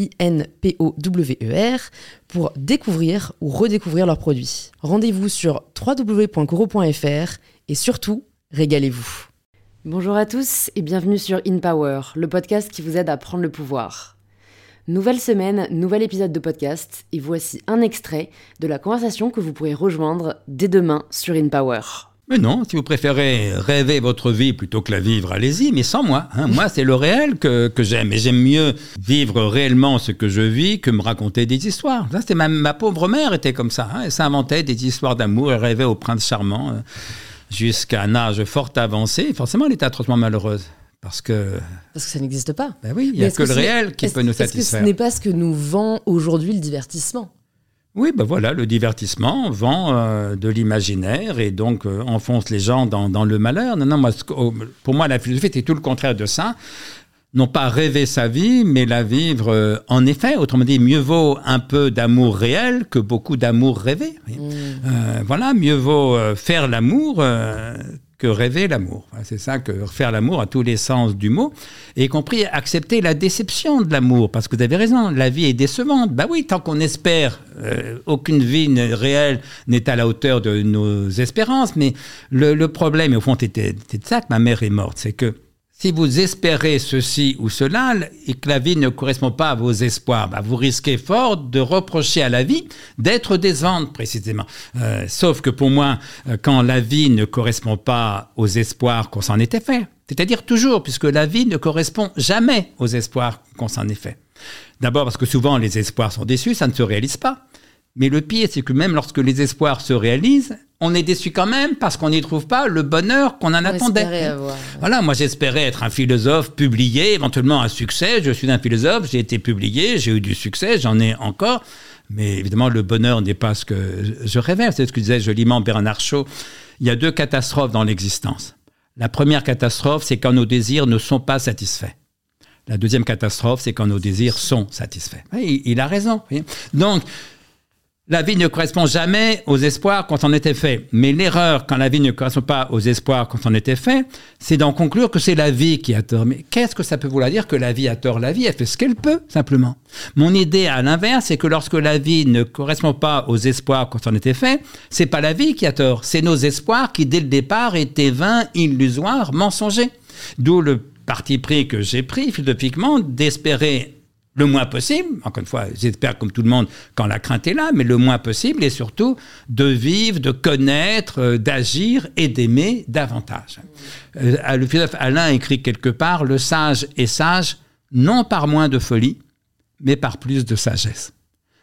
I-N-P-O-W-E-R, pour découvrir ou redécouvrir leurs produits. Rendez-vous sur www.coro.fr et surtout, régalez-vous. Bonjour à tous et bienvenue sur In Power, le podcast qui vous aide à prendre le pouvoir. Nouvelle semaine, nouvel épisode de podcast et voici un extrait de la conversation que vous pourrez rejoindre dès demain sur In Power. Mais non, si vous préférez rêver votre vie plutôt que la vivre, allez-y, mais sans moi. Hein. Moi, c'est le réel que, que j'aime. Et j'aime mieux vivre réellement ce que je vis que me raconter des histoires. Ça, c'était ma, ma pauvre mère était comme ça. Hein. Elle s'inventait des histoires d'amour, elle rêvait au prince charmant euh, jusqu'à un âge fort avancé. Forcément, elle était atrocement malheureuse. Parce que. Parce que ça n'existe pas. Ben oui, il n'y a que, le réel qui peut nous satisfaire. Est-ce que ce n'est pas ce que nous vend aujourd'hui le divertissement? Oui, ben voilà, le divertissement vend euh, de l'imaginaire et donc euh, enfonce les gens dans, dans, le malheur. Non, non, moi, pour moi, la philosophie, c'est tout le contraire de ça. Non pas rêver sa vie, mais la vivre euh, en effet. Autrement dit, mieux vaut un peu d'amour réel que beaucoup d'amour rêvé. Mmh. voilà, mieux vaut faire l'amour que rêver l'amour. C'est ça que faire l'amour à tous les sens du mot, et y compris accepter la déception de l'amour, parce que vous avez raison, la vie est décevante. Bah oui, tant qu'on espère, euh, aucune vie réelle n'est à la hauteur de nos espérances, mais le, le problème, et au fond, c'était ça que ma mère est morte, c'est que si vous espérez ceci ou cela et que la vie ne correspond pas à vos espoirs, bah vous risquez fort de reprocher à la vie d'être décevante précisément. Euh, sauf que pour moi, euh, quand la vie ne correspond pas aux espoirs qu'on s'en était fait, c'est-à-dire toujours, puisque la vie ne correspond jamais aux espoirs qu'on s'en est fait. D'abord parce que souvent les espoirs sont déçus, ça ne se réalise pas. Mais le pire, c'est que même lorsque les espoirs se réalisent, on est déçu quand même parce qu'on n'y trouve pas le bonheur qu'on en attendait. Voilà, moi j'espérais être un philosophe publié, éventuellement un succès. Je suis un philosophe, j'ai été publié, j'ai eu du succès, j'en ai encore. Mais évidemment, le bonheur n'est pas ce que je rêvais. C'est ce que disait joliment Bernard Shaw. Il y a deux catastrophes dans l'existence. La première catastrophe, c'est quand nos désirs ne sont pas satisfaits. La deuxième catastrophe, c'est quand nos désirs sont satisfaits. Il, il a raison. Donc, la vie ne correspond jamais aux espoirs quand on était fait. Mais l'erreur, quand la vie ne correspond pas aux espoirs quand on était fait, c'est d'en conclure que c'est la vie qui a tort. Mais qu'est-ce que ça peut vouloir dire que la vie a tort? La vie, elle fait ce qu'elle peut, simplement. Mon idée, à l'inverse, c'est que lorsque la vie ne correspond pas aux espoirs quand on était fait, c'est pas la vie qui a tort, c'est nos espoirs qui, dès le départ, étaient vains, illusoires, mensongers. D'où le parti pris que j'ai pris philosophiquement d'espérer le moins possible, encore une fois, j'espère comme tout le monde quand la crainte est là, mais le moins possible et surtout de vivre, de connaître, euh, d'agir et d'aimer davantage. Euh, le philosophe Alain écrit quelque part, le sage est sage non par moins de folie, mais par plus de sagesse.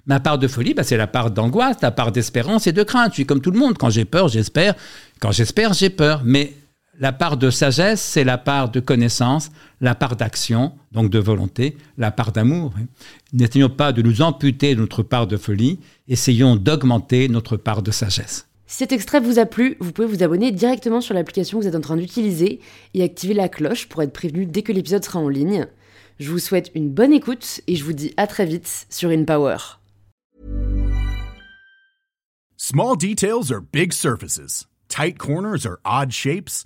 Ma part de folie, bah, c'est la part d'angoisse, la part d'espérance et de crainte. Je suis comme tout le monde. Quand j'ai peur, j'espère. Quand j'espère, j'ai peur. Mais la part de sagesse, c'est la part de connaissance, la part d'action, donc de volonté, la part d'amour. N'essayons pas de nous amputer notre part de folie, essayons d'augmenter notre part de sagesse. Si cet extrait vous a plu, vous pouvez vous abonner directement sur l'application que vous êtes en train d'utiliser et activer la cloche pour être prévenu dès que l'épisode sera en ligne. Je vous souhaite une bonne écoute et je vous dis à très vite sur InPower. Small details are big surfaces. Tight corners are odd shapes.